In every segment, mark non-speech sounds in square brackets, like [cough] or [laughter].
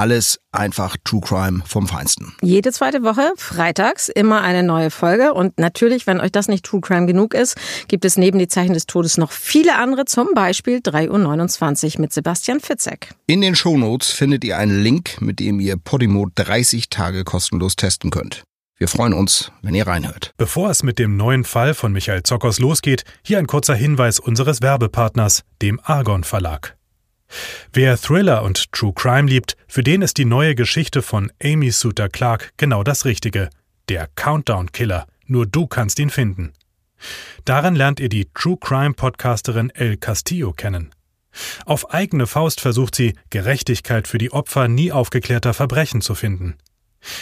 Alles einfach True Crime vom Feinsten. Jede zweite Woche, freitags, immer eine neue Folge. Und natürlich, wenn euch das nicht True Crime genug ist, gibt es neben die Zeichen des Todes noch viele andere, zum Beispiel 3.29 Uhr mit Sebastian Fitzek. In den Shownotes findet ihr einen Link, mit dem ihr Podimo 30 Tage kostenlos testen könnt. Wir freuen uns, wenn ihr reinhört. Bevor es mit dem neuen Fall von Michael Zockers losgeht, hier ein kurzer Hinweis unseres Werbepartners, dem Argon Verlag. Wer Thriller und True Crime liebt, für den ist die neue Geschichte von Amy Suter Clark genau das Richtige. Der Countdown Killer. Nur du kannst ihn finden. Darin lernt ihr die True Crime Podcasterin El Castillo kennen. Auf eigene Faust versucht sie, Gerechtigkeit für die Opfer nie aufgeklärter Verbrechen zu finden.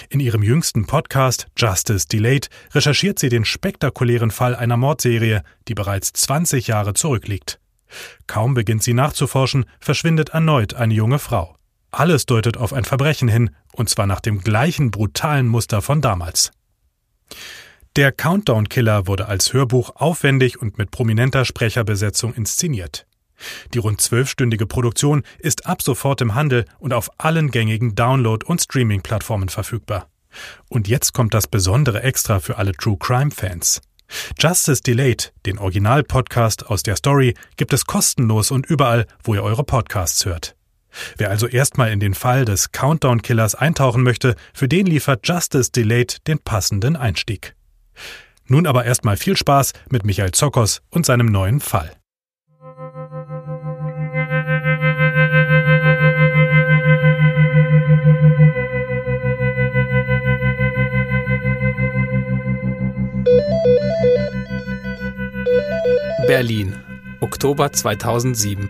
In ihrem jüngsten Podcast Justice Delayed recherchiert sie den spektakulären Fall einer Mordserie, die bereits 20 Jahre zurückliegt. Kaum beginnt sie nachzuforschen, verschwindet erneut eine junge Frau. Alles deutet auf ein Verbrechen hin, und zwar nach dem gleichen brutalen Muster von damals. Der Countdown Killer wurde als Hörbuch aufwendig und mit prominenter Sprecherbesetzung inszeniert. Die rund zwölfstündige Produktion ist ab sofort im Handel und auf allen gängigen Download- und Streaming-Plattformen verfügbar. Und jetzt kommt das besondere Extra für alle True Crime-Fans. Justice Delayed, den Original-Podcast aus der Story, gibt es kostenlos und überall, wo ihr eure Podcasts hört. Wer also erstmal in den Fall des Countdown-Killers eintauchen möchte, für den liefert Justice Delayed den passenden Einstieg. Nun aber erstmal viel Spaß mit Michael Zokos und seinem neuen Fall. Berlin, Oktober 2007.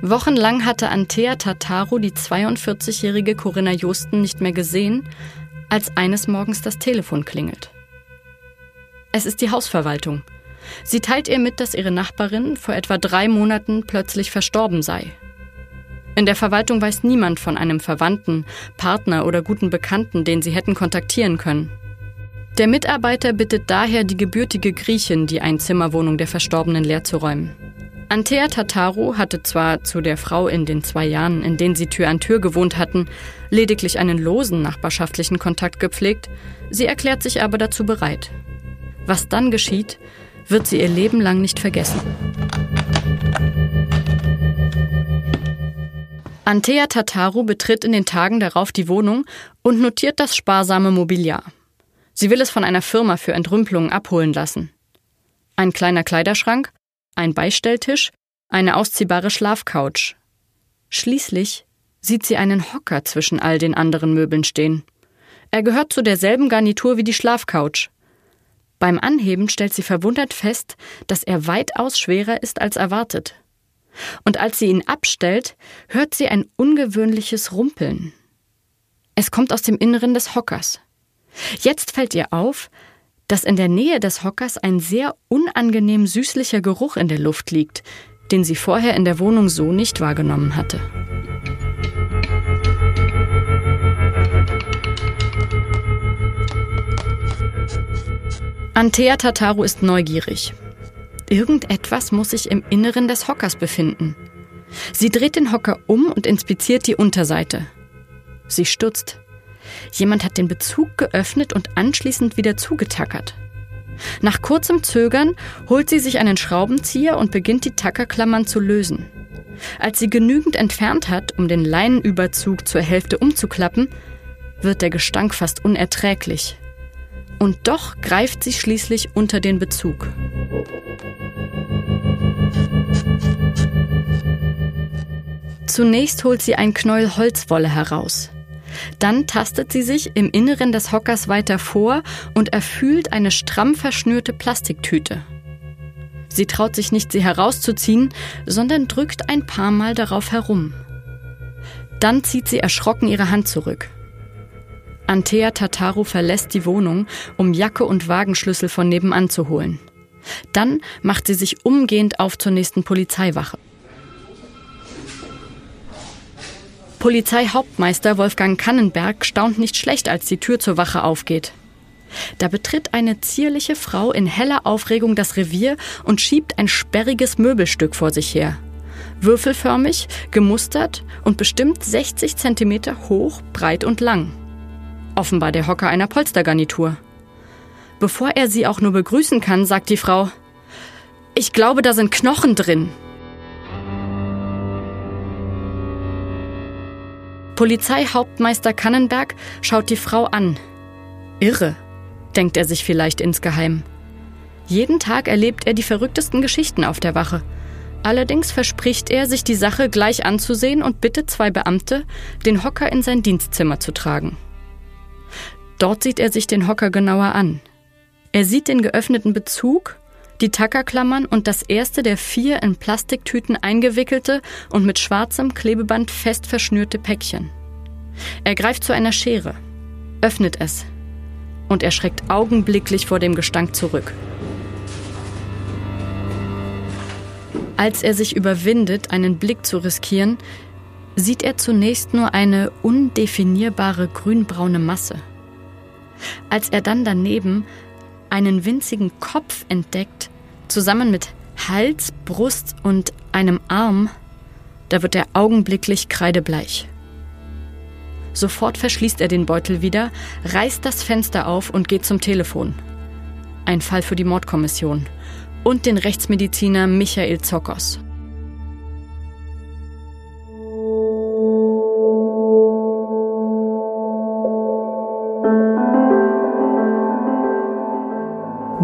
Wochenlang hatte Antea Tataru die 42-jährige Corinna Justen nicht mehr gesehen, als eines Morgens das Telefon klingelt. Es ist die Hausverwaltung. Sie teilt ihr mit, dass ihre Nachbarin vor etwa drei Monaten plötzlich verstorben sei. In der Verwaltung weiß niemand von einem Verwandten, Partner oder guten Bekannten, den sie hätten kontaktieren können. Der Mitarbeiter bittet daher die gebürtige Griechin, die Einzimmerwohnung der Verstorbenen leerzuräumen. Antea Tataru hatte zwar zu der Frau in den zwei Jahren, in denen sie Tür an Tür gewohnt hatten, lediglich einen losen nachbarschaftlichen Kontakt gepflegt, sie erklärt sich aber dazu bereit. Was dann geschieht, wird sie ihr Leben lang nicht vergessen. Antea Tataru betritt in den Tagen darauf die Wohnung und notiert das sparsame Mobiliar. Sie will es von einer Firma für Entrümpelungen abholen lassen. Ein kleiner Kleiderschrank, ein Beistelltisch, eine ausziehbare Schlafcouch. Schließlich sieht sie einen Hocker zwischen all den anderen Möbeln stehen. Er gehört zu derselben Garnitur wie die Schlafcouch. Beim Anheben stellt sie verwundert fest, dass er weitaus schwerer ist als erwartet. Und als sie ihn abstellt, hört sie ein ungewöhnliches Rumpeln. Es kommt aus dem Inneren des Hockers. Jetzt fällt ihr auf, dass in der Nähe des Hockers ein sehr unangenehm süßlicher Geruch in der Luft liegt, den sie vorher in der Wohnung so nicht wahrgenommen hatte. Antea Tataru ist neugierig. Irgendetwas muss sich im Inneren des Hockers befinden. Sie dreht den Hocker um und inspiziert die Unterseite. Sie stutzt. Jemand hat den Bezug geöffnet und anschließend wieder zugetackert. Nach kurzem Zögern holt sie sich einen Schraubenzieher und beginnt die Tackerklammern zu lösen. Als sie genügend entfernt hat, um den Leinenüberzug zur Hälfte umzuklappen, wird der Gestank fast unerträglich. Und doch greift sie schließlich unter den Bezug. Zunächst holt sie ein Knäuel Holzwolle heraus. Dann tastet sie sich im Inneren des Hockers weiter vor und erfühlt eine stramm verschnürte Plastiktüte. Sie traut sich nicht, sie herauszuziehen, sondern drückt ein paar Mal darauf herum. Dann zieht sie erschrocken ihre Hand zurück. Antea Tataru verlässt die Wohnung, um Jacke und Wagenschlüssel von nebenan zu holen. Dann macht sie sich umgehend auf zur nächsten Polizeiwache. Polizeihauptmeister Wolfgang Kannenberg staunt nicht schlecht, als die Tür zur Wache aufgeht. Da betritt eine zierliche Frau in heller Aufregung das Revier und schiebt ein sperriges Möbelstück vor sich her. Würfelförmig, gemustert und bestimmt 60 Zentimeter hoch, breit und lang. Offenbar der Hocker einer Polstergarnitur. Bevor er sie auch nur begrüßen kann, sagt die Frau, ich glaube, da sind Knochen drin. Polizeihauptmeister Kannenberg schaut die Frau an. Irre, denkt er sich vielleicht insgeheim. Jeden Tag erlebt er die verrücktesten Geschichten auf der Wache. Allerdings verspricht er, sich die Sache gleich anzusehen und bittet zwei Beamte, den Hocker in sein Dienstzimmer zu tragen. Dort sieht er sich den Hocker genauer an. Er sieht den geöffneten Bezug, die Tackerklammern und das erste der vier in Plastiktüten eingewickelte und mit schwarzem Klebeband fest verschnürte Päckchen. Er greift zu einer Schere, öffnet es und erschreckt augenblicklich vor dem Gestank zurück. Als er sich überwindet, einen Blick zu riskieren, sieht er zunächst nur eine undefinierbare grünbraune Masse. Als er dann daneben einen winzigen Kopf entdeckt, zusammen mit Hals, Brust und einem Arm, da wird er augenblicklich kreidebleich. Sofort verschließt er den Beutel wieder, reißt das Fenster auf und geht zum Telefon. Ein Fall für die Mordkommission und den Rechtsmediziner Michael Zokos.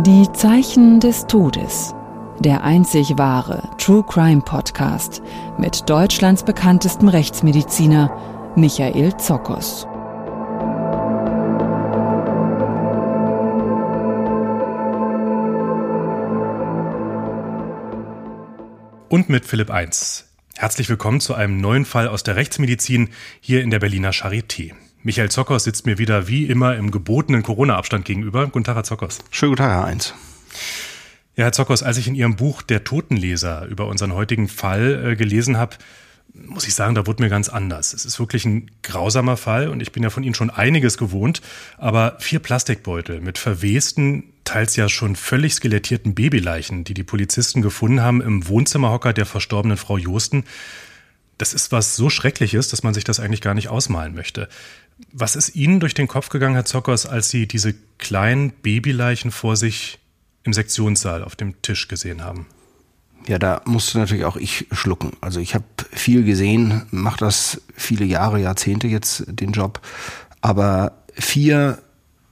Die Zeichen des Todes. Der einzig wahre True Crime Podcast mit Deutschlands bekanntestem Rechtsmediziner Michael Zokos. Und mit Philipp 1. Herzlich willkommen zu einem neuen Fall aus der Rechtsmedizin hier in der Berliner Charité. Michael Zockers sitzt mir wieder wie immer im gebotenen Corona-Abstand gegenüber. Guten Tag, Herr Zockers. Schönen guten Tag, Herr Eins. Ja, Herr Zockers, als ich in Ihrem Buch Der Totenleser über unseren heutigen Fall äh, gelesen habe, muss ich sagen, da wurde mir ganz anders. Es ist wirklich ein grausamer Fall und ich bin ja von Ihnen schon einiges gewohnt, aber vier Plastikbeutel mit verwesten, teils ja schon völlig skelettierten Babyleichen, die die Polizisten gefunden haben im Wohnzimmerhocker der verstorbenen Frau Josten, das ist was so Schreckliches, dass man sich das eigentlich gar nicht ausmalen möchte. Was ist Ihnen durch den Kopf gegangen, Herr Zockers, als Sie diese kleinen Babyleichen vor sich im Sektionssaal auf dem Tisch gesehen haben? Ja, da musste natürlich auch ich schlucken. Also ich habe viel gesehen, mache das viele Jahre, Jahrzehnte jetzt den Job, aber vier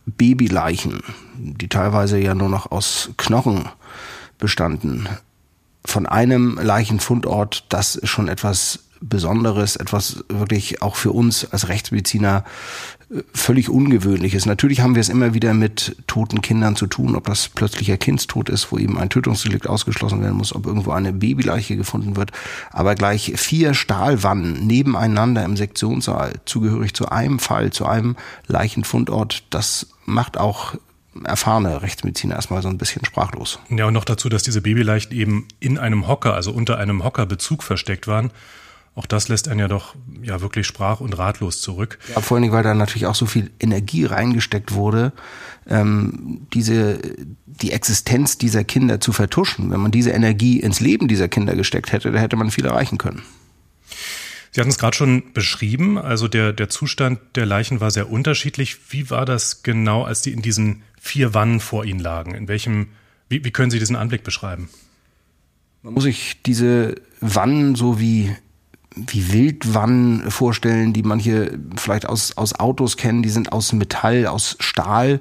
Babyleichen, die teilweise ja nur noch aus Knochen bestanden, von einem Leichenfundort, das ist schon etwas Besonderes, etwas wirklich auch für uns als Rechtsmediziner äh, völlig Ungewöhnliches. Natürlich haben wir es immer wieder mit toten Kindern zu tun, ob das plötzlicher Kindstod ist, wo eben ein Tötungsdelikt ausgeschlossen werden muss, ob irgendwo eine Babyleiche gefunden wird. Aber gleich vier Stahlwannen nebeneinander im Sektionssaal, zugehörig zu einem Fall, zu einem Leichenfundort, das macht auch erfahrene Rechtsmediziner erstmal so ein bisschen sprachlos. Ja, und noch dazu, dass diese Babyleichen eben in einem Hocker, also unter einem Hockerbezug versteckt waren. Auch das lässt einen ja doch ja wirklich sprach- und ratlos zurück. Ja, vor allen Dingen, weil da natürlich auch so viel Energie reingesteckt wurde, ähm, diese die Existenz dieser Kinder zu vertuschen. Wenn man diese Energie ins Leben dieser Kinder gesteckt hätte, da hätte man viel erreichen können. Sie hatten es gerade schon beschrieben, also der, der Zustand der Leichen war sehr unterschiedlich. Wie war das genau, als die in diesen vier Wannen vor Ihnen lagen? In welchem, wie, wie können Sie diesen Anblick beschreiben? Man muss sich diese Wannen so wie wie Wildwannen vorstellen, die manche vielleicht aus, aus Autos kennen. Die sind aus Metall, aus Stahl,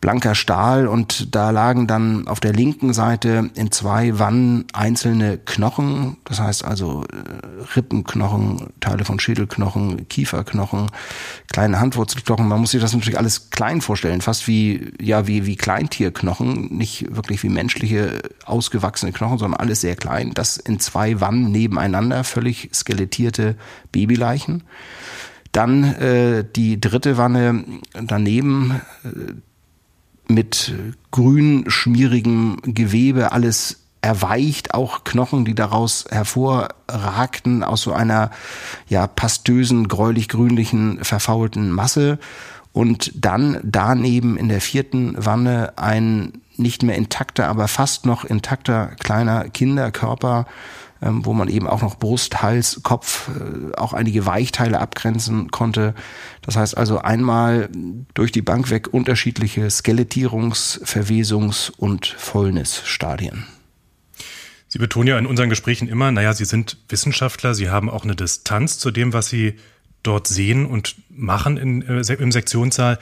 blanker Stahl. Und da lagen dann auf der linken Seite in zwei Wannen einzelne Knochen. Das heißt also äh, Rippenknochen, Teile von Schädelknochen, Kieferknochen, kleine Handwurzelknochen. Man muss sich das natürlich alles klein vorstellen. Fast wie, ja, wie, wie Kleintierknochen. Nicht wirklich wie menschliche ausgewachsene Knochen, sondern alles sehr klein. Das in zwei Wannen nebeneinander, völlig skelettiert skelettierte Babyleichen. Dann äh, die dritte Wanne daneben äh, mit grün schmierigem Gewebe, alles erweicht, auch Knochen, die daraus hervorragten aus so einer ja pastösen, gräulich-grünlichen, verfaulten Masse. Und dann daneben in der vierten Wanne ein nicht mehr intakter, aber fast noch intakter kleiner Kinderkörper, ähm, wo man eben auch noch Brust, Hals, Kopf, äh, auch einige Weichteile abgrenzen konnte. Das heißt also einmal durch die Bank weg unterschiedliche Skelettierungs-, Verwesungs- und Fäulnisstadien. Sie betonen ja in unseren Gesprächen immer, naja, Sie sind Wissenschaftler, Sie haben auch eine Distanz zu dem, was Sie dort sehen und machen in, äh, im Sektionssaal.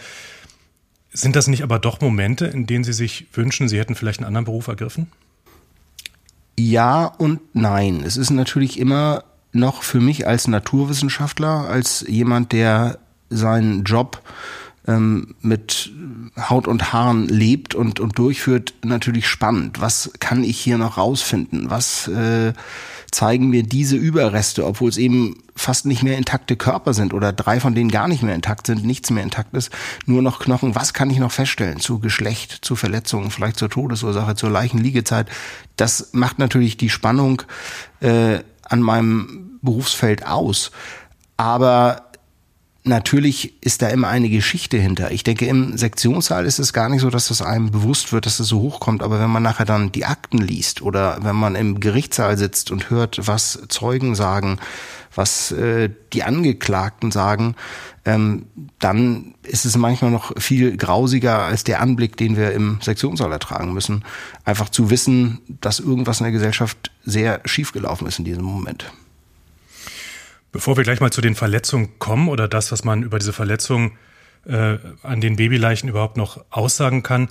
Sind das nicht aber doch Momente, in denen Sie sich wünschen, Sie hätten vielleicht einen anderen Beruf ergriffen? Ja und nein. Es ist natürlich immer noch für mich als Naturwissenschaftler, als jemand, der seinen Job ähm, mit Haut und Haaren lebt und, und durchführt, natürlich spannend. Was kann ich hier noch rausfinden? Was äh, zeigen mir diese Überreste, obwohl es eben fast nicht mehr intakte Körper sind oder drei von denen gar nicht mehr intakt sind, nichts mehr intakt ist, nur noch Knochen. Was kann ich noch feststellen zu Geschlecht, zu Verletzungen, vielleicht zur Todesursache, zur Leichenliegezeit? Das macht natürlich die Spannung äh, an meinem Berufsfeld aus. Aber natürlich ist da immer eine Geschichte hinter. Ich denke, im Sektionssaal ist es gar nicht so, dass das einem bewusst wird, dass es so hochkommt. Aber wenn man nachher dann die Akten liest oder wenn man im Gerichtssaal sitzt und hört, was Zeugen sagen, was äh, die Angeklagten sagen, ähm, dann ist es manchmal noch viel grausiger als der Anblick, den wir im Sektionssaal ertragen müssen. Einfach zu wissen, dass irgendwas in der Gesellschaft sehr schiefgelaufen ist in diesem Moment. Bevor wir gleich mal zu den Verletzungen kommen oder das, was man über diese Verletzungen äh, an den Babyleichen überhaupt noch aussagen kann,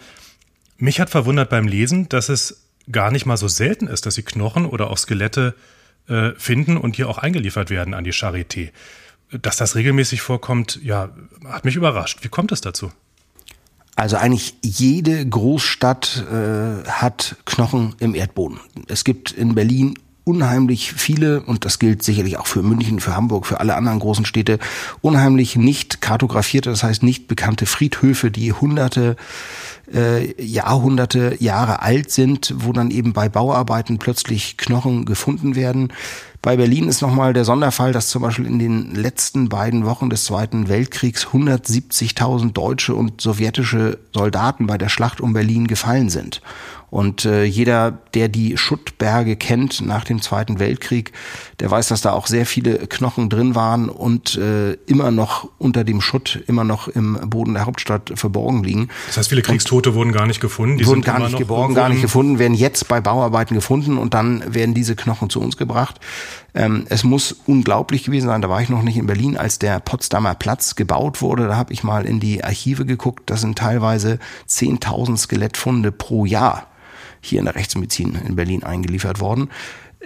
mich hat verwundert beim Lesen, dass es gar nicht mal so selten ist, dass sie Knochen oder auch Skelette äh, finden und hier auch eingeliefert werden an die Charité. Dass das regelmäßig vorkommt, ja, hat mich überrascht. Wie kommt es dazu? Also eigentlich jede Großstadt äh, hat Knochen im Erdboden. Es gibt in Berlin unheimlich viele, und das gilt sicherlich auch für München, für Hamburg, für alle anderen großen Städte, unheimlich nicht kartografierte, das heißt nicht bekannte Friedhöfe, die hunderte äh, Jahrhunderte, Jahre alt sind, wo dann eben bei Bauarbeiten plötzlich Knochen gefunden werden. Bei Berlin ist nochmal der Sonderfall, dass zum Beispiel in den letzten beiden Wochen des Zweiten Weltkriegs 170.000 deutsche und sowjetische Soldaten bei der Schlacht um Berlin gefallen sind. Und äh, jeder, der die Schuttberge kennt nach dem Zweiten Weltkrieg, der weiß, dass da auch sehr viele Knochen drin waren und äh, immer noch unter dem Schutt, immer noch im Boden der Hauptstadt verborgen liegen. Das heißt, viele Kriegstote und wurden gar nicht gefunden. Die wurden gar nicht geborgen, gar nicht gefunden, werden jetzt bei Bauarbeiten gefunden und dann werden diese Knochen zu uns gebracht. Ähm, es muss unglaublich gewesen sein, da war ich noch nicht in Berlin, als der Potsdamer Platz gebaut wurde. Da habe ich mal in die Archive geguckt. Das sind teilweise 10.000 Skelettfunde pro Jahr hier in der Rechtsmedizin in Berlin eingeliefert worden.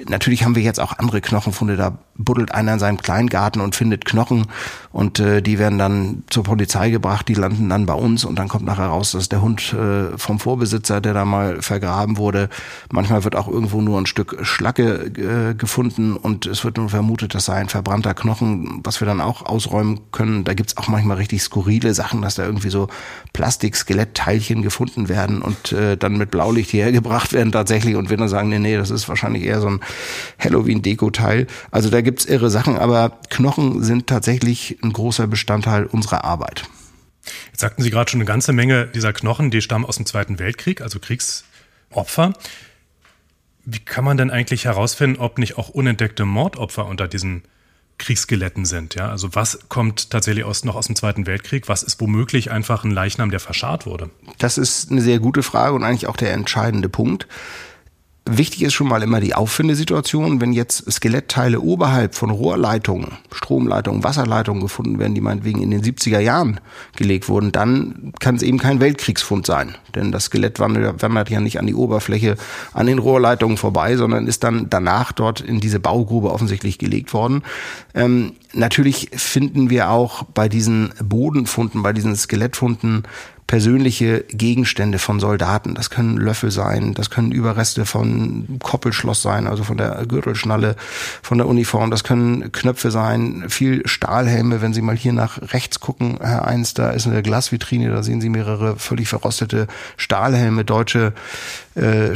Natürlich haben wir jetzt auch andere Knochenfunde. Da buddelt einer in seinem Kleingarten und findet Knochen und äh, die werden dann zur Polizei gebracht. Die landen dann bei uns und dann kommt nachher raus, dass der Hund äh, vom Vorbesitzer, der da mal vergraben wurde. Manchmal wird auch irgendwo nur ein Stück Schlacke äh, gefunden und es wird nun vermutet, das sei ein verbrannter Knochen, was wir dann auch ausräumen können. Da gibt's auch manchmal richtig skurrile Sachen, dass da irgendwie so Plastik-Skelettteilchen gefunden werden und äh, dann mit Blaulicht hierher gebracht werden tatsächlich und wir dann sagen, nee, nee, das ist wahrscheinlich eher so ein Halloween-Deko-Teil. Also da gibt's irre Sachen, aber Knochen sind tatsächlich ein großer Bestandteil unserer Arbeit. Jetzt sagten Sie gerade schon eine ganze Menge dieser Knochen, die stammen aus dem Zweiten Weltkrieg, also Kriegsopfer. Wie kann man denn eigentlich herausfinden, ob nicht auch unentdeckte Mordopfer unter diesen Kriegsskeletten sind? Ja, also was kommt tatsächlich aus, noch aus dem Zweiten Weltkrieg? Was ist womöglich einfach ein Leichnam, der verscharrt wurde? Das ist eine sehr gute Frage und eigentlich auch der entscheidende Punkt. Wichtig ist schon mal immer die Auffindesituation. Wenn jetzt Skelettteile oberhalb von Rohrleitungen, Stromleitungen, Wasserleitungen gefunden werden, die meinetwegen in den 70er Jahren gelegt wurden, dann kann es eben kein Weltkriegsfund sein. Denn das Skelett wandert ja nicht an die Oberfläche an den Rohrleitungen vorbei, sondern ist dann danach dort in diese Baugrube offensichtlich gelegt worden. Ähm, natürlich finden wir auch bei diesen Bodenfunden, bei diesen Skelettfunden persönliche Gegenstände von Soldaten. Das können Löffel sein, das können Überreste von Koppelschloss sein, also von der Gürtelschnalle, von der Uniform. Das können Knöpfe sein, viel Stahlhelme. Wenn Sie mal hier nach rechts gucken, Herr Eins, da ist eine Glasvitrine, da sehen Sie mehrere völlig verrostete Stahlhelme, deutsche äh,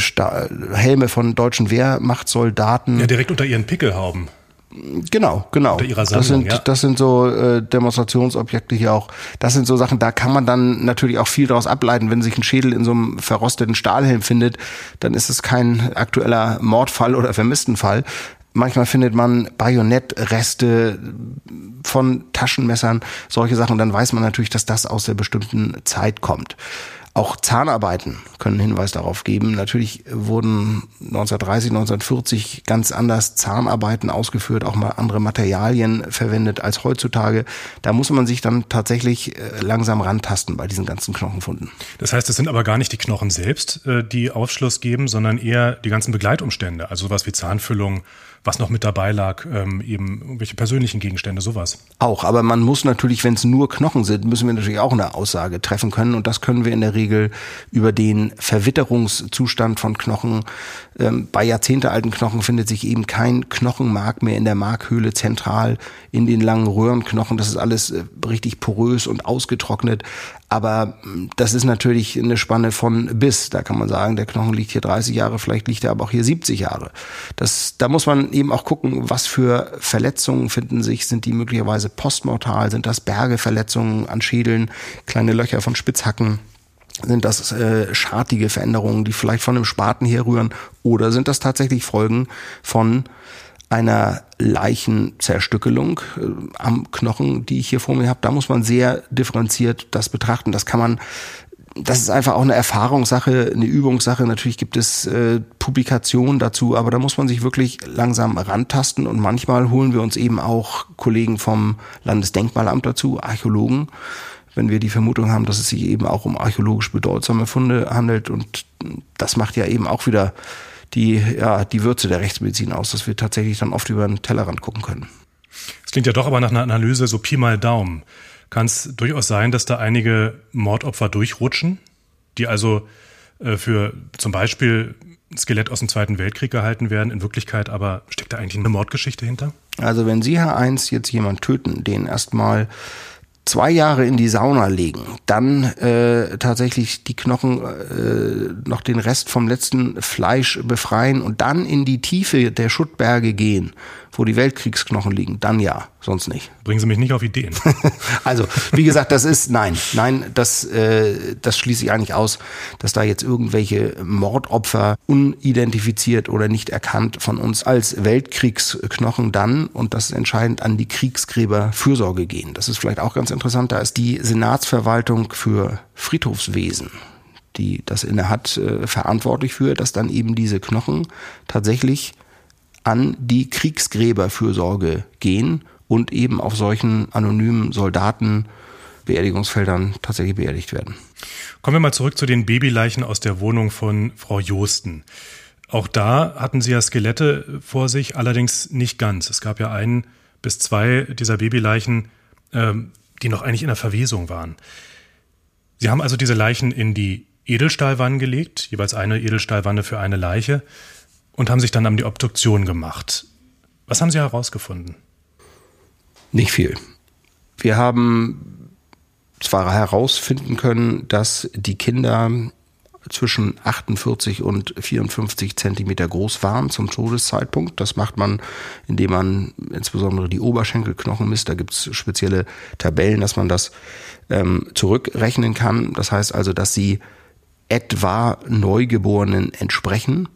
Helme von deutschen Wehrmachtssoldaten. Ja, direkt unter ihren Pickelhauben. Genau, genau. Sammlung, das sind ja. das sind so äh, Demonstrationsobjekte hier auch. Das sind so Sachen, da kann man dann natürlich auch viel daraus ableiten, wenn sich ein Schädel in so einem verrosteten Stahlhelm findet, dann ist es kein aktueller Mordfall oder Vermisstenfall. Manchmal findet man Bajonettreste von Taschenmessern, solche Sachen, dann weiß man natürlich, dass das aus der bestimmten Zeit kommt. Auch Zahnarbeiten können Hinweis darauf geben. Natürlich wurden 1930, 1940 ganz anders Zahnarbeiten ausgeführt, auch mal andere Materialien verwendet als heutzutage. Da muss man sich dann tatsächlich äh, langsam rantasten bei diesen ganzen Knochenfunden. Das heißt, es sind aber gar nicht die Knochen selbst, äh, die Aufschluss geben, sondern eher die ganzen Begleitumstände, also sowas wie Zahnfüllung, was noch mit dabei lag, ähm, eben irgendwelche persönlichen Gegenstände, sowas. Auch, aber man muss natürlich, wenn es nur Knochen sind, müssen wir natürlich auch eine Aussage treffen können und das können wir in der Regel über den Verwitterungszustand von Knochen. Ähm, bei jahrzehntealten Knochen findet sich eben kein Knochenmark mehr in der Markhöhle zentral in den langen Röhrenknochen. Das ist alles äh, richtig porös und ausgetrocknet. Aber hm, das ist natürlich eine Spanne von bis. Da kann man sagen, der Knochen liegt hier 30 Jahre, vielleicht liegt er aber auch hier 70 Jahre. Das, da muss man eben auch gucken, was für Verletzungen finden sich. Sind die möglicherweise postmortal? Sind das Bergeverletzungen an Schädeln, kleine Löcher von Spitzhacken? Sind das äh, schartige Veränderungen, die vielleicht von einem Spaten herrühren? Oder sind das tatsächlich Folgen von einer Leichenzerstückelung äh, am Knochen, die ich hier vor mir habe? Da muss man sehr differenziert das betrachten. Das kann man das ist einfach auch eine Erfahrungssache, eine Übungssache. Natürlich gibt es äh, Publikationen dazu, aber da muss man sich wirklich langsam rantasten und manchmal holen wir uns eben auch Kollegen vom Landesdenkmalamt dazu, Archäologen, wenn wir die Vermutung haben, dass es sich eben auch um archäologisch bedeutsame Funde handelt. Und das macht ja eben auch wieder die, ja, die Würze der Rechtsmedizin aus, dass wir tatsächlich dann oft über den Tellerrand gucken können. Es klingt ja doch aber nach einer Analyse so Pi mal Daumen. Kann es durchaus sein, dass da einige Mordopfer durchrutschen, die also äh, für zum Beispiel ein Skelett aus dem Zweiten Weltkrieg gehalten werden, in Wirklichkeit aber steckt da eigentlich eine Mordgeschichte hinter? Also wenn Sie, Herr Eins, jetzt jemand töten, den erstmal zwei Jahre in die Sauna legen, dann äh, tatsächlich die Knochen äh, noch den Rest vom letzten Fleisch befreien und dann in die Tiefe der Schuttberge gehen, wo die Weltkriegsknochen liegen, dann ja, sonst nicht. Bringen Sie mich nicht auf Ideen. [laughs] also, wie gesagt, das ist nein, nein, das, äh, das schließe ich eigentlich aus, dass da jetzt irgendwelche Mordopfer unidentifiziert oder nicht erkannt von uns als Weltkriegsknochen dann, und das ist entscheidend, an die Kriegsgräber Fürsorge gehen. Das ist vielleicht auch ganz interessant, da ist die Senatsverwaltung für Friedhofswesen die das inne hat, äh, verantwortlich für, dass dann eben diese Knochen tatsächlich an die Kriegsgräberfürsorge gehen und eben auf solchen anonymen Soldaten Beerdigungsfeldern tatsächlich beerdigt werden. Kommen wir mal zurück zu den Babyleichen aus der Wohnung von Frau Josten. Auch da hatten Sie ja Skelette vor sich, allerdings nicht ganz. Es gab ja ein bis zwei dieser Babyleichen, ähm, die noch eigentlich in der Verwesung waren. Sie haben also diese Leichen in die Edelstahlwannen gelegt, jeweils eine Edelstahlwanne für eine Leiche und haben sich dann an die Obduktion gemacht. Was haben Sie herausgefunden? Nicht viel. Wir haben zwar herausfinden können, dass die Kinder zwischen 48 und 54 Zentimeter groß waren zum Todeszeitpunkt. Das macht man, indem man insbesondere die Oberschenkelknochen misst. Da gibt es spezielle Tabellen, dass man das ähm, zurückrechnen kann. Das heißt also, dass sie etwa Neugeborenen entsprechen.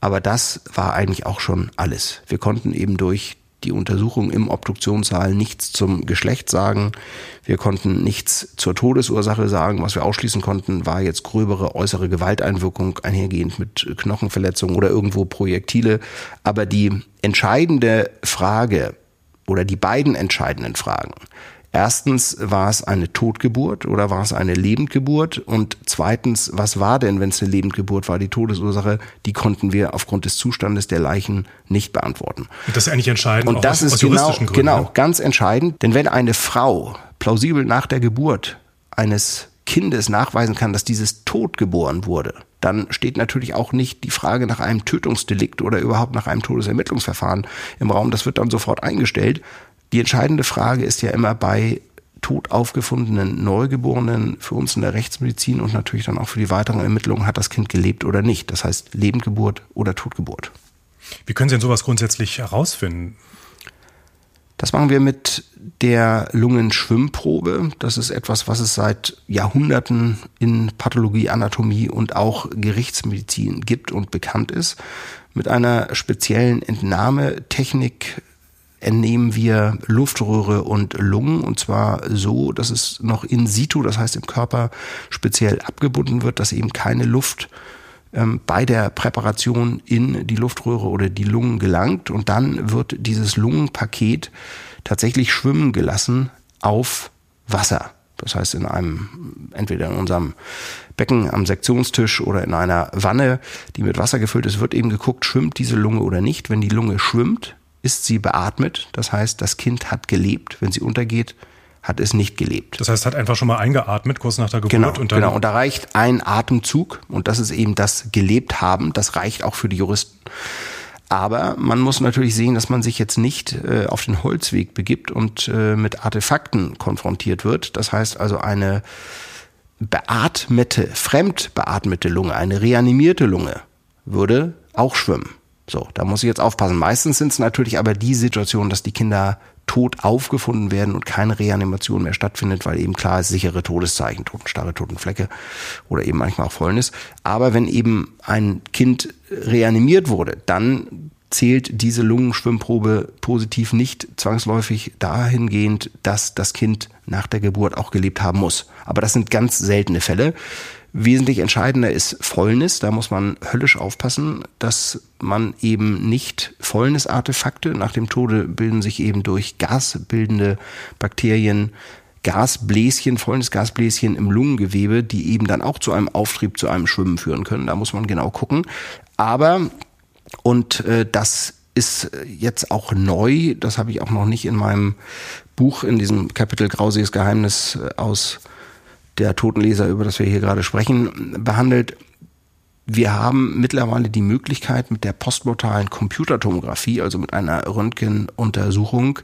Aber das war eigentlich auch schon alles. Wir konnten eben durch die Untersuchung im Obduktionssaal nichts zum Geschlecht sagen. Wir konnten nichts zur Todesursache sagen. Was wir ausschließen konnten, war jetzt gröbere äußere Gewalteinwirkung einhergehend mit Knochenverletzungen oder irgendwo Projektile. Aber die entscheidende Frage oder die beiden entscheidenden Fragen, Erstens, war es eine Totgeburt oder war es eine Lebendgeburt? Und zweitens, was war denn, wenn es eine Lebendgeburt war, die Todesursache? Die konnten wir aufgrund des Zustandes der Leichen nicht beantworten. Und das ist eigentlich entscheidend. Und das aus, ist aus genau, Gründen, genau, ganz entscheidend. Denn wenn eine Frau plausibel nach der Geburt eines Kindes nachweisen kann, dass dieses tot geboren wurde, dann steht natürlich auch nicht die Frage nach einem Tötungsdelikt oder überhaupt nach einem Todesermittlungsverfahren im Raum. Das wird dann sofort eingestellt. Die entscheidende Frage ist ja immer bei tot aufgefundenen Neugeborenen für uns in der Rechtsmedizin und natürlich dann auch für die weiteren Ermittlungen, hat das Kind gelebt oder nicht. Das heißt Lebendgeburt oder Totgeburt. Wie können Sie denn sowas grundsätzlich herausfinden? Das machen wir mit der Lungenschwimmprobe. Das ist etwas, was es seit Jahrhunderten in Pathologie, Anatomie und auch Gerichtsmedizin gibt und bekannt ist. Mit einer speziellen Entnahmetechnik entnehmen wir Luftröhre und Lungen und zwar so, dass es noch in situ, das heißt im Körper speziell abgebunden wird, dass eben keine Luft ähm, bei der Präparation in die Luftröhre oder die Lungen gelangt und dann wird dieses Lungenpaket tatsächlich schwimmen gelassen auf Wasser. Das heißt, in einem, entweder in unserem Becken am Sektionstisch oder in einer Wanne, die mit Wasser gefüllt ist, wird eben geguckt, schwimmt diese Lunge oder nicht. Wenn die Lunge schwimmt, ist sie beatmet. Das heißt, das Kind hat gelebt. Wenn sie untergeht, hat es nicht gelebt. Das heißt, hat einfach schon mal eingeatmet, kurz nach der Geburt. Genau, und dann genau. Und da reicht ein Atemzug und das ist eben das gelebt haben. Das reicht auch für die Juristen. Aber man muss natürlich sehen, dass man sich jetzt nicht äh, auf den Holzweg begibt und äh, mit Artefakten konfrontiert wird. Das heißt also eine beatmete, fremd beatmete Lunge, eine reanimierte Lunge würde auch schwimmen. So, da muss ich jetzt aufpassen. Meistens sind es natürlich aber die Situationen, dass die Kinder tot aufgefunden werden und keine Reanimation mehr stattfindet, weil eben klar ist, sichere Todeszeichen, Totenstarre, Totenflecke oder eben manchmal auch Fäulnis. Aber wenn eben ein Kind reanimiert wurde, dann zählt diese Lungenschwimmprobe positiv nicht zwangsläufig dahingehend, dass das Kind nach der Geburt auch gelebt haben muss. Aber das sind ganz seltene Fälle. Wesentlich entscheidender ist Fäulnis. Da muss man höllisch aufpassen, dass man eben nicht Fäulnisartefakte nach dem Tode bilden sich eben durch gasbildende Bakterien Gasbläschen, Fäulnisgasbläschen im Lungengewebe, die eben dann auch zu einem Auftrieb, zu einem Schwimmen führen können. Da muss man genau gucken. Aber, und äh, das ist jetzt auch neu, das habe ich auch noch nicht in meinem Buch, in diesem Kapitel Grausiges Geheimnis äh, aus der Totenleser, über das wir hier gerade sprechen, behandelt. Wir haben mittlerweile die Möglichkeit, mit der postmortalen Computertomographie, also mit einer Röntgenuntersuchung,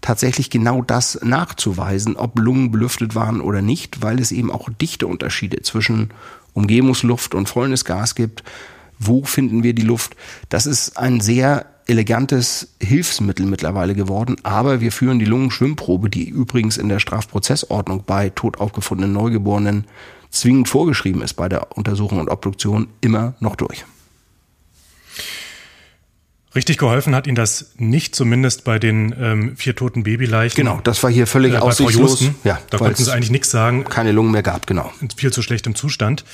tatsächlich genau das nachzuweisen, ob Lungen belüftet waren oder nicht, weil es eben auch Dichteunterschiede zwischen Umgebungsluft und Fäulnisgas gibt. Wo finden wir die Luft? Das ist ein sehr elegantes Hilfsmittel mittlerweile geworden, aber wir führen die Lungenschwimmprobe, die übrigens in der Strafprozessordnung bei tot aufgefundenen Neugeborenen zwingend vorgeschrieben ist bei der Untersuchung und Obduktion, immer noch durch. Richtig geholfen hat Ihnen das nicht, zumindest bei den ähm, vier toten Babyleichen. Genau, das war hier völlig äh, aussichtslos. Ja, da konnten Sie eigentlich nichts sagen. Keine Lungen mehr gab, genau. In viel zu schlechtem Zustand.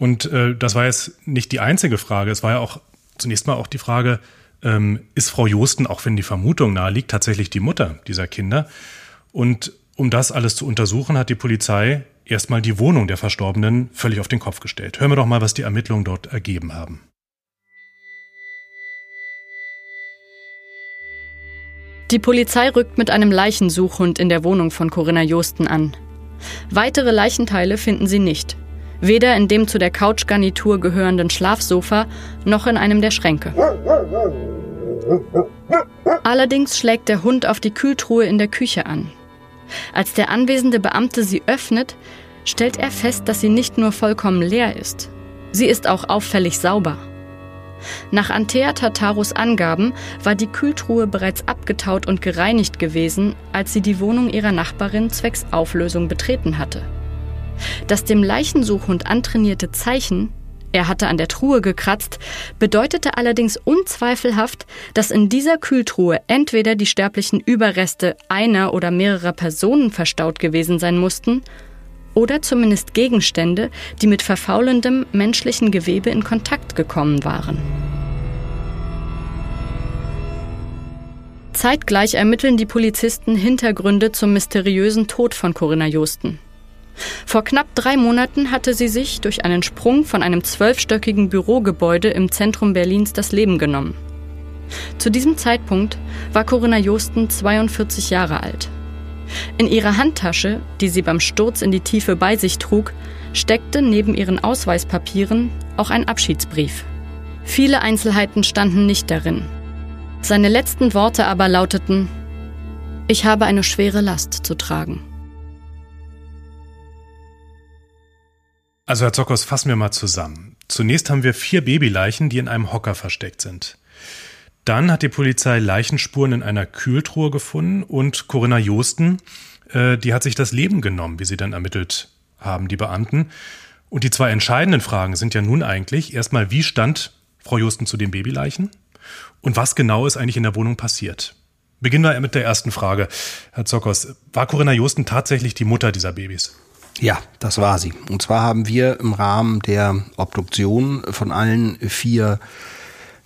Und äh, das war jetzt nicht die einzige Frage. Es war ja auch zunächst mal auch die Frage, ähm, ist Frau Josten, auch wenn die Vermutung nahe liegt, tatsächlich die Mutter dieser Kinder. Und um das alles zu untersuchen, hat die Polizei erstmal die Wohnung der Verstorbenen völlig auf den Kopf gestellt. Hören wir doch mal, was die Ermittlungen dort ergeben haben. Die Polizei rückt mit einem Leichensuchhund in der Wohnung von Corinna Josten an. Weitere Leichenteile finden sie nicht. Weder in dem zu der Couchgarnitur gehörenden Schlafsofa noch in einem der Schränke. Allerdings schlägt der Hund auf die Kühltruhe in der Küche an. Als der anwesende Beamte sie öffnet, stellt er fest, dass sie nicht nur vollkommen leer ist, sie ist auch auffällig sauber. Nach Antea Tatarus Angaben war die Kühltruhe bereits abgetaut und gereinigt gewesen, als sie die Wohnung ihrer Nachbarin zwecks Auflösung betreten hatte. Das dem Leichensuchhund antrainierte Zeichen, er hatte an der Truhe gekratzt, bedeutete allerdings unzweifelhaft, dass in dieser Kühltruhe entweder die sterblichen Überreste einer oder mehrerer Personen verstaut gewesen sein mussten, oder zumindest Gegenstände, die mit verfaulendem menschlichen Gewebe in Kontakt gekommen waren. Zeitgleich ermitteln die Polizisten Hintergründe zum mysteriösen Tod von Corinna Josten. Vor knapp drei Monaten hatte sie sich durch einen Sprung von einem zwölfstöckigen Bürogebäude im Zentrum Berlins das Leben genommen. Zu diesem Zeitpunkt war Corinna Josten 42 Jahre alt. In ihrer Handtasche, die sie beim Sturz in die Tiefe bei sich trug, steckte neben ihren Ausweispapieren auch ein Abschiedsbrief. Viele Einzelheiten standen nicht darin. Seine letzten Worte aber lauteten Ich habe eine schwere Last zu tragen. Also Herr Zockers, fassen wir mal zusammen. Zunächst haben wir vier Babyleichen, die in einem Hocker versteckt sind. Dann hat die Polizei Leichenspuren in einer Kühltruhe gefunden und Corinna Josten, äh, die hat sich das Leben genommen, wie sie dann ermittelt haben, die Beamten. Und die zwei entscheidenden Fragen sind ja nun eigentlich erstmal, wie stand Frau Josten zu den Babyleichen und was genau ist eigentlich in der Wohnung passiert? Beginnen wir mit der ersten Frage. Herr Zockers, war Corinna Josten tatsächlich die Mutter dieser Babys? Ja, das war sie. Und zwar haben wir im Rahmen der Obduktion von allen vier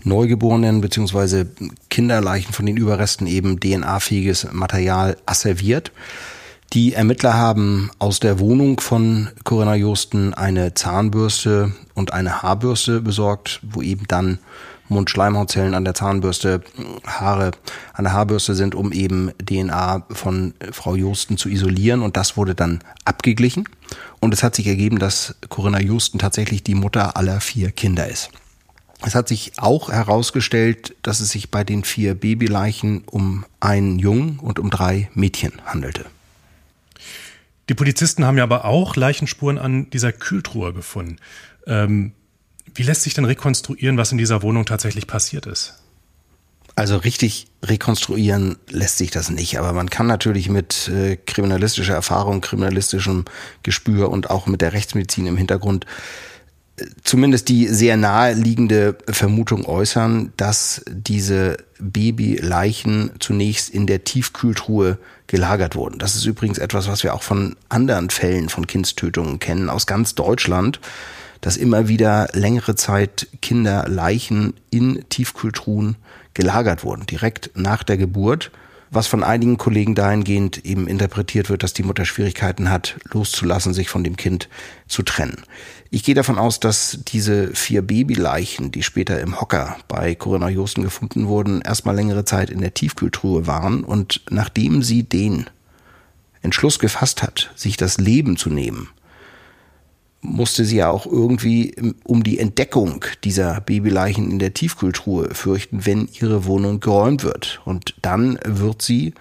Neugeborenen bzw. Kinderleichen von den Überresten eben DNA-fähiges Material asserviert. Die Ermittler haben aus der Wohnung von Corinna Josten eine Zahnbürste und eine Haarbürste besorgt, wo eben dann Mundschleimhautzellen an der Zahnbürste, Haare an der Haarbürste sind, um eben DNA von Frau Josten zu isolieren. Und das wurde dann abgeglichen. Und es hat sich ergeben, dass Corinna Josten tatsächlich die Mutter aller vier Kinder ist. Es hat sich auch herausgestellt, dass es sich bei den vier Babyleichen um einen Jungen und um drei Mädchen handelte. Die Polizisten haben ja aber auch Leichenspuren an dieser Kühltruhe gefunden. Ähm, wie lässt sich denn rekonstruieren, was in dieser Wohnung tatsächlich passiert ist? Also richtig rekonstruieren lässt sich das nicht, aber man kann natürlich mit äh, kriminalistischer Erfahrung, kriminalistischem Gespür und auch mit der Rechtsmedizin im Hintergrund zumindest die sehr naheliegende Vermutung äußern, dass diese Babyleichen zunächst in der Tiefkühltruhe gelagert wurden. Das ist übrigens etwas, was wir auch von anderen Fällen von Kindstötungen kennen, aus ganz Deutschland, dass immer wieder längere Zeit Kinderleichen in Tiefkühltruhen gelagert wurden, direkt nach der Geburt was von einigen Kollegen dahingehend eben interpretiert wird, dass die Mutter Schwierigkeiten hat, loszulassen, sich von dem Kind zu trennen. Ich gehe davon aus, dass diese vier Babyleichen, die später im Hocker bei Corinna Josten gefunden wurden, erstmal längere Zeit in der Tiefkühltruhe waren und nachdem sie den Entschluss gefasst hat, sich das Leben zu nehmen, musste sie ja auch irgendwie um die Entdeckung dieser Babyleichen in der Tiefkühltruhe fürchten, wenn ihre Wohnung geräumt wird. Und dann wird sie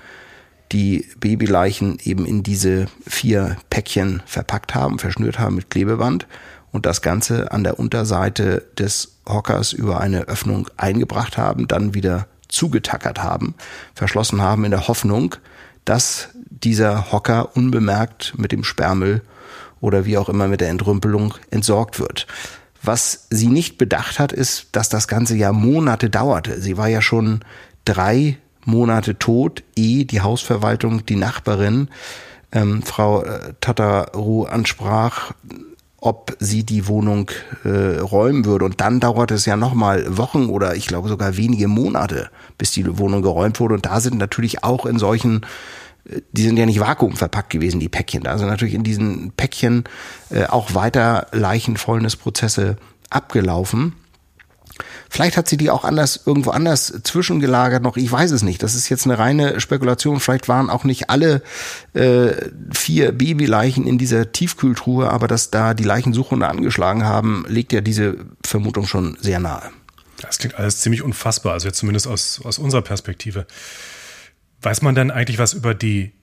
die Babyleichen eben in diese vier Päckchen verpackt haben, verschnürt haben mit Klebeband und das Ganze an der Unterseite des Hockers über eine Öffnung eingebracht haben, dann wieder zugetackert haben, verschlossen haben in der Hoffnung, dass dieser Hocker unbemerkt mit dem Sperrmüll oder wie auch immer mit der Entrümpelung entsorgt wird. Was sie nicht bedacht hat, ist, dass das Ganze ja Monate dauerte. Sie war ja schon drei Monate tot, ehe die Hausverwaltung, die Nachbarin, ähm, Frau äh, Tataru ansprach, ob sie die Wohnung äh, räumen würde. Und dann dauert es ja nochmal Wochen oder ich glaube sogar wenige Monate, bis die Wohnung geräumt wurde. Und da sind natürlich auch in solchen die sind ja nicht vakuumverpackt gewesen, die Päckchen. Da sind natürlich in diesen Päckchen äh, auch weiter Leichenfäulnisprozesse abgelaufen. Vielleicht hat sie die auch anders, irgendwo anders zwischengelagert noch, ich weiß es nicht. Das ist jetzt eine reine Spekulation. Vielleicht waren auch nicht alle äh, vier Babyleichen in dieser Tiefkühltruhe, aber dass da die Leichensuchhunde angeschlagen haben, legt ja diese Vermutung schon sehr nahe. Das klingt alles ziemlich unfassbar, also jetzt zumindest aus, aus unserer Perspektive. Weiß man denn eigentlich was über die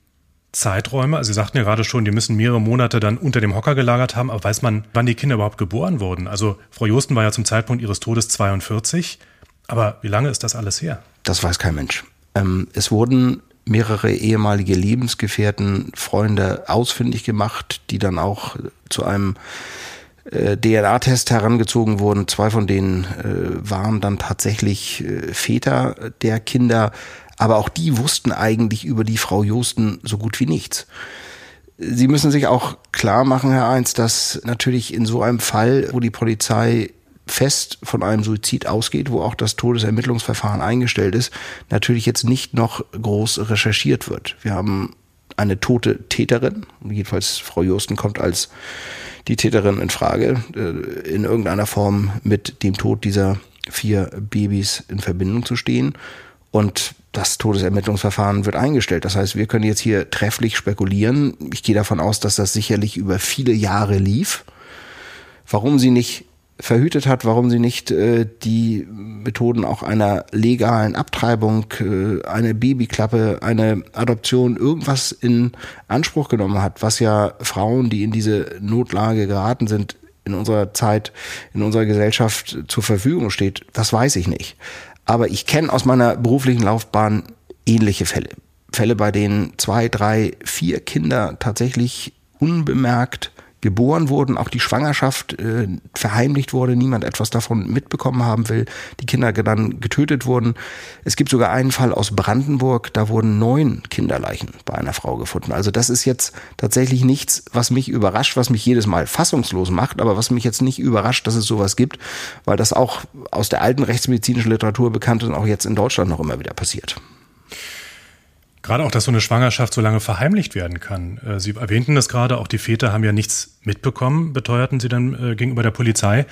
Zeiträume? Also Sie sagten ja gerade schon, die müssen mehrere Monate dann unter dem Hocker gelagert haben, aber weiß man, wann die Kinder überhaupt geboren wurden? Also Frau Josten war ja zum Zeitpunkt ihres Todes 42, aber wie lange ist das alles her? Das weiß kein Mensch. Ähm, es wurden mehrere ehemalige Lebensgefährten, Freunde ausfindig gemacht, die dann auch zu einem äh, DNA-Test herangezogen wurden. Zwei von denen äh, waren dann tatsächlich äh, Väter der Kinder. Aber auch die wussten eigentlich über die Frau Josten so gut wie nichts. Sie müssen sich auch klar machen, Herr Eins, dass natürlich in so einem Fall, wo die Polizei fest von einem Suizid ausgeht, wo auch das Todesermittlungsverfahren eingestellt ist, natürlich jetzt nicht noch groß recherchiert wird. Wir haben eine tote Täterin, jedenfalls Frau Josten kommt als die Täterin in Frage, äh, in irgendeiner Form mit dem Tod dieser vier Babys in Verbindung zu stehen. Und das Todesermittlungsverfahren wird eingestellt. Das heißt, wir können jetzt hier trefflich spekulieren. Ich gehe davon aus, dass das sicherlich über viele Jahre lief. Warum sie nicht verhütet hat, warum sie nicht äh, die Methoden auch einer legalen Abtreibung, äh, eine Babyklappe, eine Adoption, irgendwas in Anspruch genommen hat, was ja Frauen, die in diese Notlage geraten sind, in unserer Zeit, in unserer Gesellschaft zur Verfügung steht, das weiß ich nicht. Aber ich kenne aus meiner beruflichen Laufbahn ähnliche Fälle. Fälle, bei denen zwei, drei, vier Kinder tatsächlich unbemerkt geboren wurden, auch die Schwangerschaft äh, verheimlicht wurde, niemand etwas davon mitbekommen haben will, die Kinder dann getötet wurden. Es gibt sogar einen Fall aus Brandenburg, da wurden neun Kinderleichen bei einer Frau gefunden. Also das ist jetzt tatsächlich nichts, was mich überrascht, was mich jedes Mal fassungslos macht, aber was mich jetzt nicht überrascht, dass es sowas gibt, weil das auch aus der alten rechtsmedizinischen Literatur bekannt ist und auch jetzt in Deutschland noch immer wieder passiert. Gerade auch, dass so eine Schwangerschaft so lange verheimlicht werden kann. Äh, Sie erwähnten das gerade, auch die Väter haben ja nichts mitbekommen, beteuerten Sie dann äh, gegenüber der Polizei.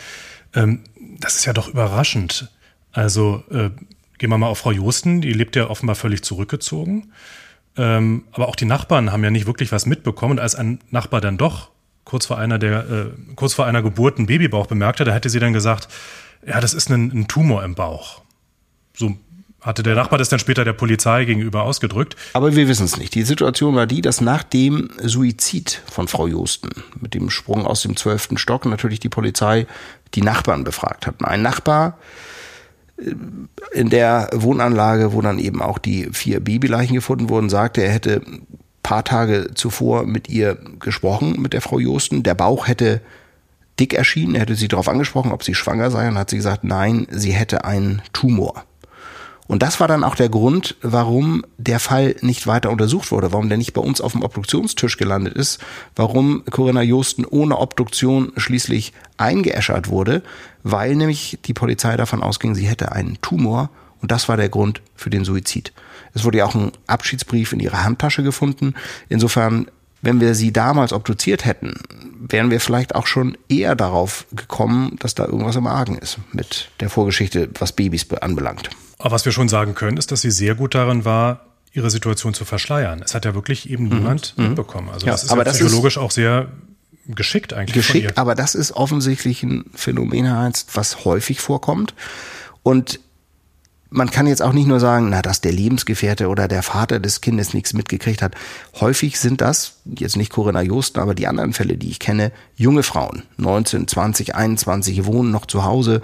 Ähm, das ist ja doch überraschend. Also äh, gehen wir mal auf Frau Josten, die lebt ja offenbar völlig zurückgezogen. Ähm, aber auch die Nachbarn haben ja nicht wirklich was mitbekommen. Und als ein Nachbar dann doch kurz vor einer der, kurz vor einer Geburt einen Babybauch bemerkte, da hätte sie dann gesagt, ja, das ist ein, ein Tumor im Bauch. So hatte der Nachbar das dann später der Polizei gegenüber ausgedrückt. Aber wir wissen es nicht. Die Situation war die, dass nach dem Suizid von Frau Josten mit dem Sprung aus dem zwölften Stock natürlich die Polizei die Nachbarn befragt hat. Ein Nachbar äh, in der Wohnanlage, wo dann eben auch die vier Babyleichen gefunden wurden, sagte, er hätte paar Tage zuvor mit ihr gesprochen, mit der Frau Josten. Der Bauch hätte dick erschienen. Er hätte sie darauf angesprochen, ob sie schwanger sei und hat sie gesagt, nein, sie hätte einen Tumor. Und das war dann auch der Grund, warum der Fall nicht weiter untersucht wurde, warum der nicht bei uns auf dem Obduktionstisch gelandet ist, warum Corinna Josten ohne Obduktion schließlich eingeäschert wurde, weil nämlich die Polizei davon ausging, sie hätte einen Tumor und das war der Grund für den Suizid. Es wurde ja auch ein Abschiedsbrief in ihrer Handtasche gefunden. Insofern wenn wir sie damals obduziert hätten, wären wir vielleicht auch schon eher darauf gekommen, dass da irgendwas im Argen ist mit der Vorgeschichte, was Babys anbelangt. Aber was wir schon sagen können, ist, dass sie sehr gut darin war, ihre Situation zu verschleiern. Es hat ja wirklich eben mhm. niemand mhm. mitbekommen. Also ja, das ist aber ja psychologisch ist auch sehr geschickt eigentlich. Geschickt, aber das ist offensichtlich ein Phänomen, was häufig vorkommt. Und man kann jetzt auch nicht nur sagen, na, dass der Lebensgefährte oder der Vater des Kindes nichts mitgekriegt hat. Häufig sind das, jetzt nicht Corinna Josten, aber die anderen Fälle, die ich kenne, junge Frauen, 19, 20, 21, wohnen noch zu Hause,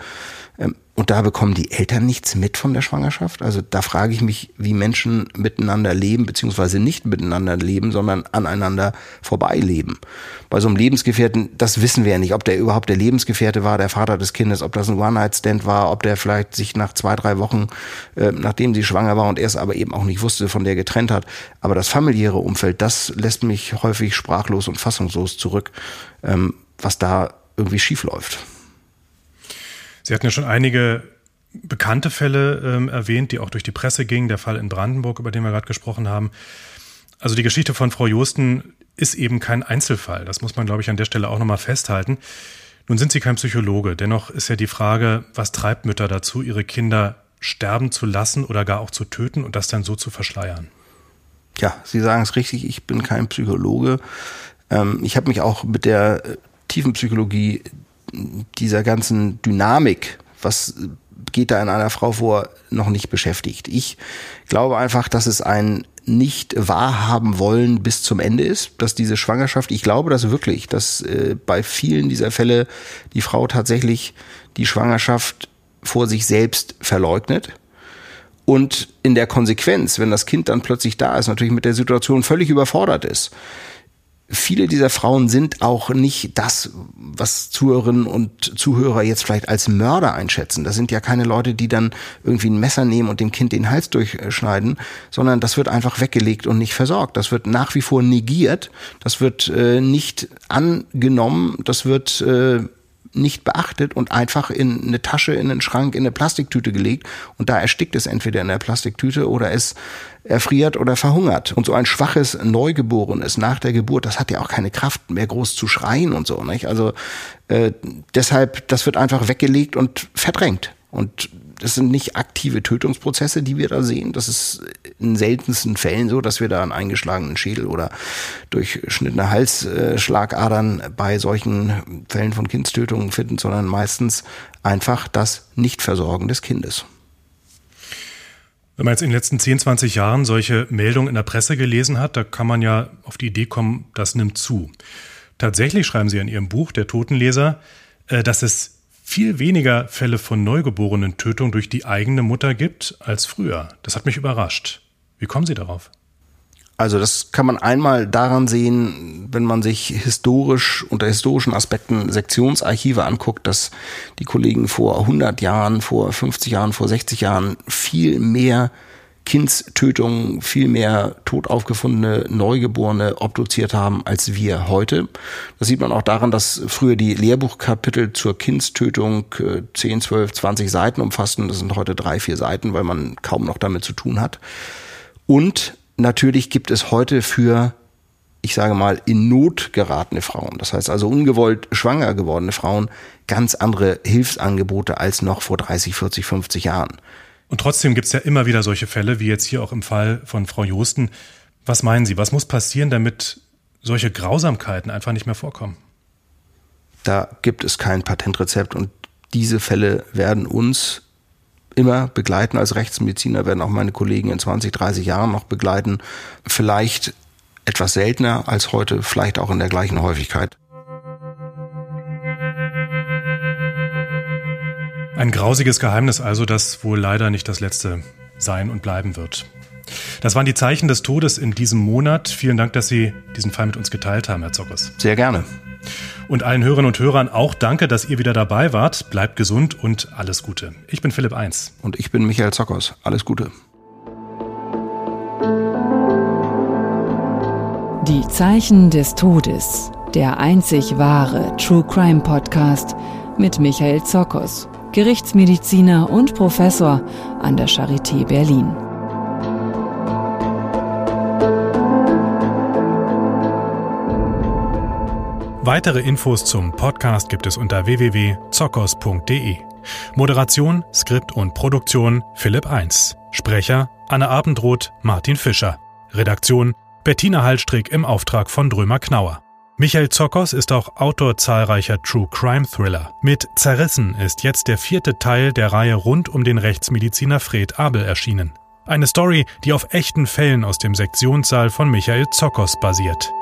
und da bekommen die Eltern nichts mit von der Schwangerschaft. Also da frage ich mich, wie Menschen miteinander leben, beziehungsweise nicht miteinander leben, sondern aneinander vorbeileben. Bei so einem Lebensgefährten, das wissen wir ja nicht, ob der überhaupt der Lebensgefährte war, der Vater des Kindes, ob das ein One-Night-Stand war, ob der vielleicht sich nach zwei, drei Wochen, äh, nachdem sie schwanger war und er es aber eben auch nicht wusste, von der getrennt hat. Aber das familiäre Umfeld, das lässt mich häufig sprachlos und fassungslos zurück, ähm, was da irgendwie schief läuft. Sie hatten ja schon einige bekannte Fälle ähm, erwähnt, die auch durch die Presse gingen. Der Fall in Brandenburg, über den wir gerade gesprochen haben. Also die Geschichte von Frau Josten ist eben kein Einzelfall. Das muss man, glaube ich, an der Stelle auch nochmal festhalten. Nun sind Sie kein Psychologe. Dennoch ist ja die Frage, was treibt Mütter dazu, ihre Kinder sterben zu lassen oder gar auch zu töten und das dann so zu verschleiern? Ja, Sie sagen es richtig. Ich bin kein Psychologe. Ähm, ich habe mich auch mit der äh, tiefen Psychologie dieser ganzen Dynamik, was geht da in einer Frau vor, noch nicht beschäftigt. Ich glaube einfach, dass es ein nicht wahrhaben wollen bis zum Ende ist, dass diese Schwangerschaft, ich glaube das wirklich, dass äh, bei vielen dieser Fälle die Frau tatsächlich die Schwangerschaft vor sich selbst verleugnet und in der Konsequenz, wenn das Kind dann plötzlich da ist, natürlich mit der Situation völlig überfordert ist viele dieser Frauen sind auch nicht das, was Zuhörerinnen und Zuhörer jetzt vielleicht als Mörder einschätzen. Das sind ja keine Leute, die dann irgendwie ein Messer nehmen und dem Kind den Hals durchschneiden, sondern das wird einfach weggelegt und nicht versorgt. Das wird nach wie vor negiert. Das wird äh, nicht angenommen. Das wird äh, nicht beachtet und einfach in eine Tasche, in einen Schrank, in eine Plastiktüte gelegt und da erstickt es entweder in der Plastiktüte oder es erfriert oder verhungert. Und so ein schwaches Neugeborenes nach der Geburt, das hat ja auch keine Kraft mehr groß zu schreien und so. Nicht? Also äh, deshalb, das wird einfach weggelegt und verdrängt. Und das sind nicht aktive Tötungsprozesse, die wir da sehen. Das ist in seltensten Fällen so, dass wir da einen eingeschlagenen Schädel oder durchschnittene Halsschlagadern bei solchen Fällen von Kindstötungen finden, sondern meistens einfach das Nichtversorgen des Kindes. Wenn man jetzt in den letzten 10, 20 Jahren solche Meldungen in der Presse gelesen hat, da kann man ja auf die Idee kommen, das nimmt zu. Tatsächlich schreiben Sie in Ihrem Buch, der Totenleser, äh, dass es viel weniger Fälle von neugeborenen Tötung durch die eigene Mutter gibt als früher. Das hat mich überrascht. Wie kommen Sie darauf? Also das kann man einmal daran sehen, wenn man sich historisch unter historischen Aspekten Sektionsarchive anguckt, dass die Kollegen vor 100 Jahren, vor 50 Jahren, vor 60 Jahren viel mehr Kindstötungen, viel mehr tot aufgefundene Neugeborene obduziert haben als wir heute. Das sieht man auch daran, dass früher die Lehrbuchkapitel zur Kindstötung 10, 12, 20 Seiten umfassten. Das sind heute drei, vier Seiten, weil man kaum noch damit zu tun hat. Und natürlich gibt es heute für ich sage mal, in Not geratene Frauen, das heißt also ungewollt schwanger gewordene Frauen, ganz andere Hilfsangebote als noch vor 30, 40, 50 Jahren. Und trotzdem gibt es ja immer wieder solche Fälle, wie jetzt hier auch im Fall von Frau Josten. Was meinen Sie, was muss passieren, damit solche Grausamkeiten einfach nicht mehr vorkommen? Da gibt es kein Patentrezept und diese Fälle werden uns immer begleiten als Rechtsmediziner, werden auch meine Kollegen in 20, 30 Jahren noch begleiten. Vielleicht etwas seltener als heute, vielleicht auch in der gleichen Häufigkeit. Ein grausiges Geheimnis also, das wohl leider nicht das letzte sein und bleiben wird. Das waren die Zeichen des Todes in diesem Monat. Vielen Dank, dass Sie diesen Fall mit uns geteilt haben, Herr Zockers. Sehr gerne. Und allen Hörerinnen und Hörern auch danke, dass ihr wieder dabei wart. Bleibt gesund und alles Gute. Ich bin Philipp Eins. Und ich bin Michael Zockers. Alles Gute. Die Zeichen des Todes. Der einzig wahre True Crime Podcast mit Michael Zockers. Gerichtsmediziner und Professor an der Charité Berlin. Weitere Infos zum Podcast gibt es unter www.zockers.de. Moderation, Skript und Produktion Philipp 1. Sprecher Anne Abendroth, Martin Fischer. Redaktion Bettina Hallstrick im Auftrag von Drömer Knauer. Michael Zockers ist auch Autor zahlreicher True Crime Thriller. Mit Zerrissen ist jetzt der vierte Teil der Reihe rund um den Rechtsmediziner Fred Abel erschienen. Eine Story, die auf echten Fällen aus dem Sektionssaal von Michael Zockers basiert.